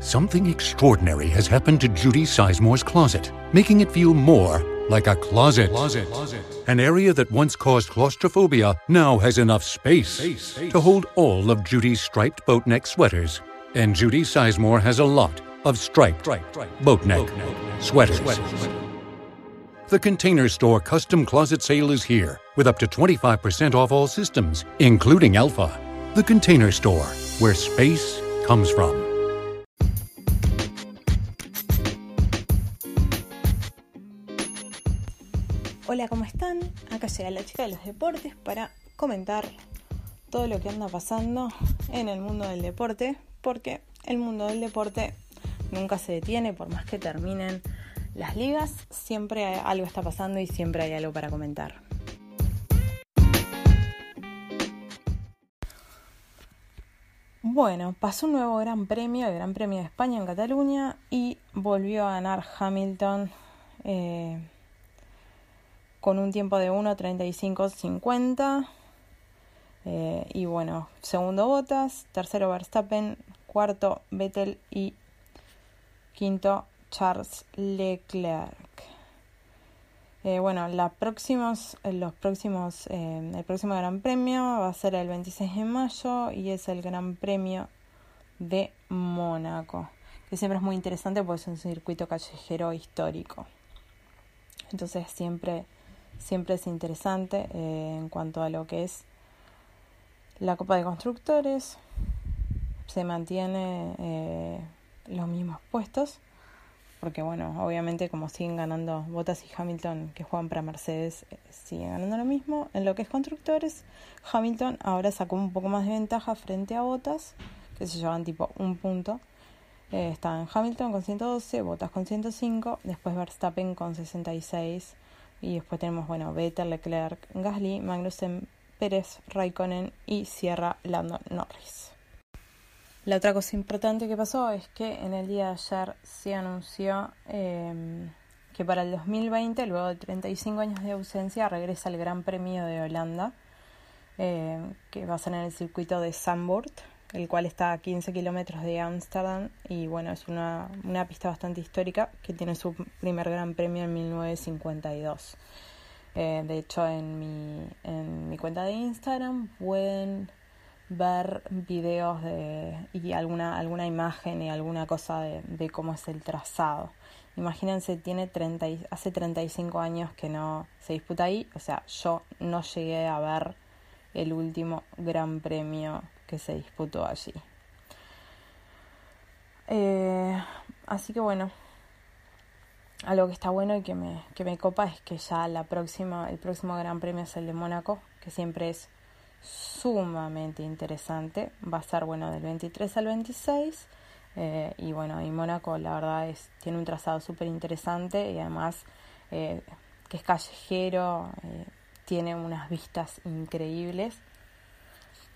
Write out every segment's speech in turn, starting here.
Something extraordinary has happened to Judy Sizemore's closet, making it feel more like a closet. closet. An area that once caused claustrophobia now has enough space, to hold all of Judy's striped boat neck sweaters. And Judy Sizemore has a lot of striped boat neck sweaters. The Container Store custom closet sale is here with up to 25% off all systems, including Alpha. The Container Store, where space comes from. Hola, ¿cómo están? Acá llega la chica de los deportes para comentar todo lo que anda pasando en el mundo del deporte, porque el mundo del deporte nunca se detiene, por más que terminen las ligas, siempre algo está pasando y siempre hay algo para comentar. Bueno, pasó un nuevo Gran Premio, el Gran Premio de España en Cataluña, y volvió a ganar Hamilton. Eh, con un tiempo de 1.35.50. Eh, y bueno, segundo Botas, tercero Verstappen, cuarto Vettel y quinto Charles Leclerc. Eh, bueno, la próximos, los próximos, eh, el próximo Gran Premio va a ser el 26 de mayo y es el Gran Premio de Mónaco, que siempre es muy interesante porque es un circuito callejero histórico. Entonces siempre siempre es interesante eh, en cuanto a lo que es la Copa de Constructores. Se mantiene eh, los mismos puestos, porque bueno, obviamente como siguen ganando Bottas y Hamilton que juegan para Mercedes, eh, siguen ganando lo mismo. En lo que es constructores, Hamilton ahora sacó un poco más de ventaja frente a Bottas, que se llevan tipo un punto. está en Hamilton con 112, Bottas con 105, después Verstappen con 66 y después tenemos, bueno, Vettel, Leclerc, Gasly, Magnussen, Pérez, Raikkonen y Sierra Lando Norris. La otra cosa importante que pasó es que en el día de ayer se anunció em, que para el 2020, luego de 35 años de ausencia, regresa el Gran Premio de Holanda, em, que va a ser en el circuito de Zandvoort, el cual está a 15 kilómetros de Ámsterdam y bueno, es una, una, pista bastante histórica que tiene su primer gran premio en 1952. Eh, de hecho, en mi, en mi cuenta de Instagram pueden ver videos de, y alguna, alguna imagen y alguna cosa de, de cómo es el trazado. Imagínense, tiene 30, hace 35 años que no se disputa ahí, o sea, yo no llegué a ver el último gran premio que se disputó allí. Eh, así que bueno, algo que está bueno y que me, que me copa es que ya la próxima, el próximo Gran Premio es el de Mónaco, que siempre es sumamente interesante. Va a ser bueno del 23 al 26. Eh, y bueno, y Mónaco la verdad es, tiene un trazado súper interesante y además eh, que es callejero, tiene unas vistas increíbles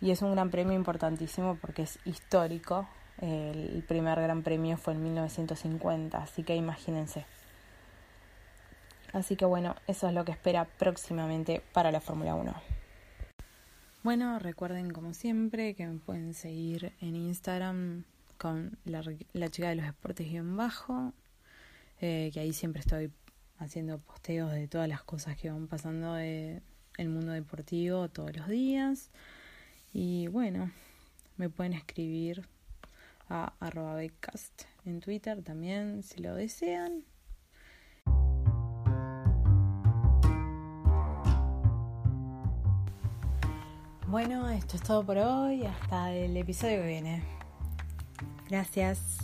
y es un gran premio importantísimo porque es histórico. El primer gran premio fue en 1950, así que imagínense. Así que bueno, eso es lo que espera próximamente para la Fórmula 1. Bueno, recuerden como siempre que me pueden seguir en Instagram con la, chica de los deportes guion bajo, eh, que ahí siempre estoy haciendo posteos de todas las cosas que van pasando en el mundo deportivo todos los días. Y bueno, me pueden escribir a arroba en Twitter también si lo desean. Bueno, esto es todo por hoy. Hasta el episodio que viene. Gracias.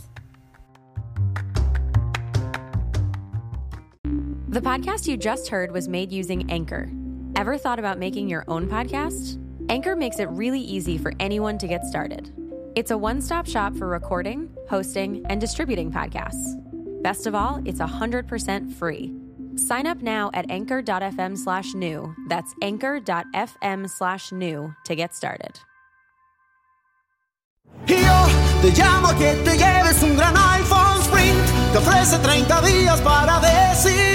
The podcast you just heard was made using Anchor. Ever thought about making your own podcast? Anchor makes it really easy for anyone to get started. It's a one stop shop for recording, hosting, and distributing podcasts. Best of all, it's 100% free. Sign up now at anchor.fm slash new. That's anchor.fm slash new to get started. Yo te llamo que te lleves un gran iPhone Sprint. Te ofrece 30 días para decidir.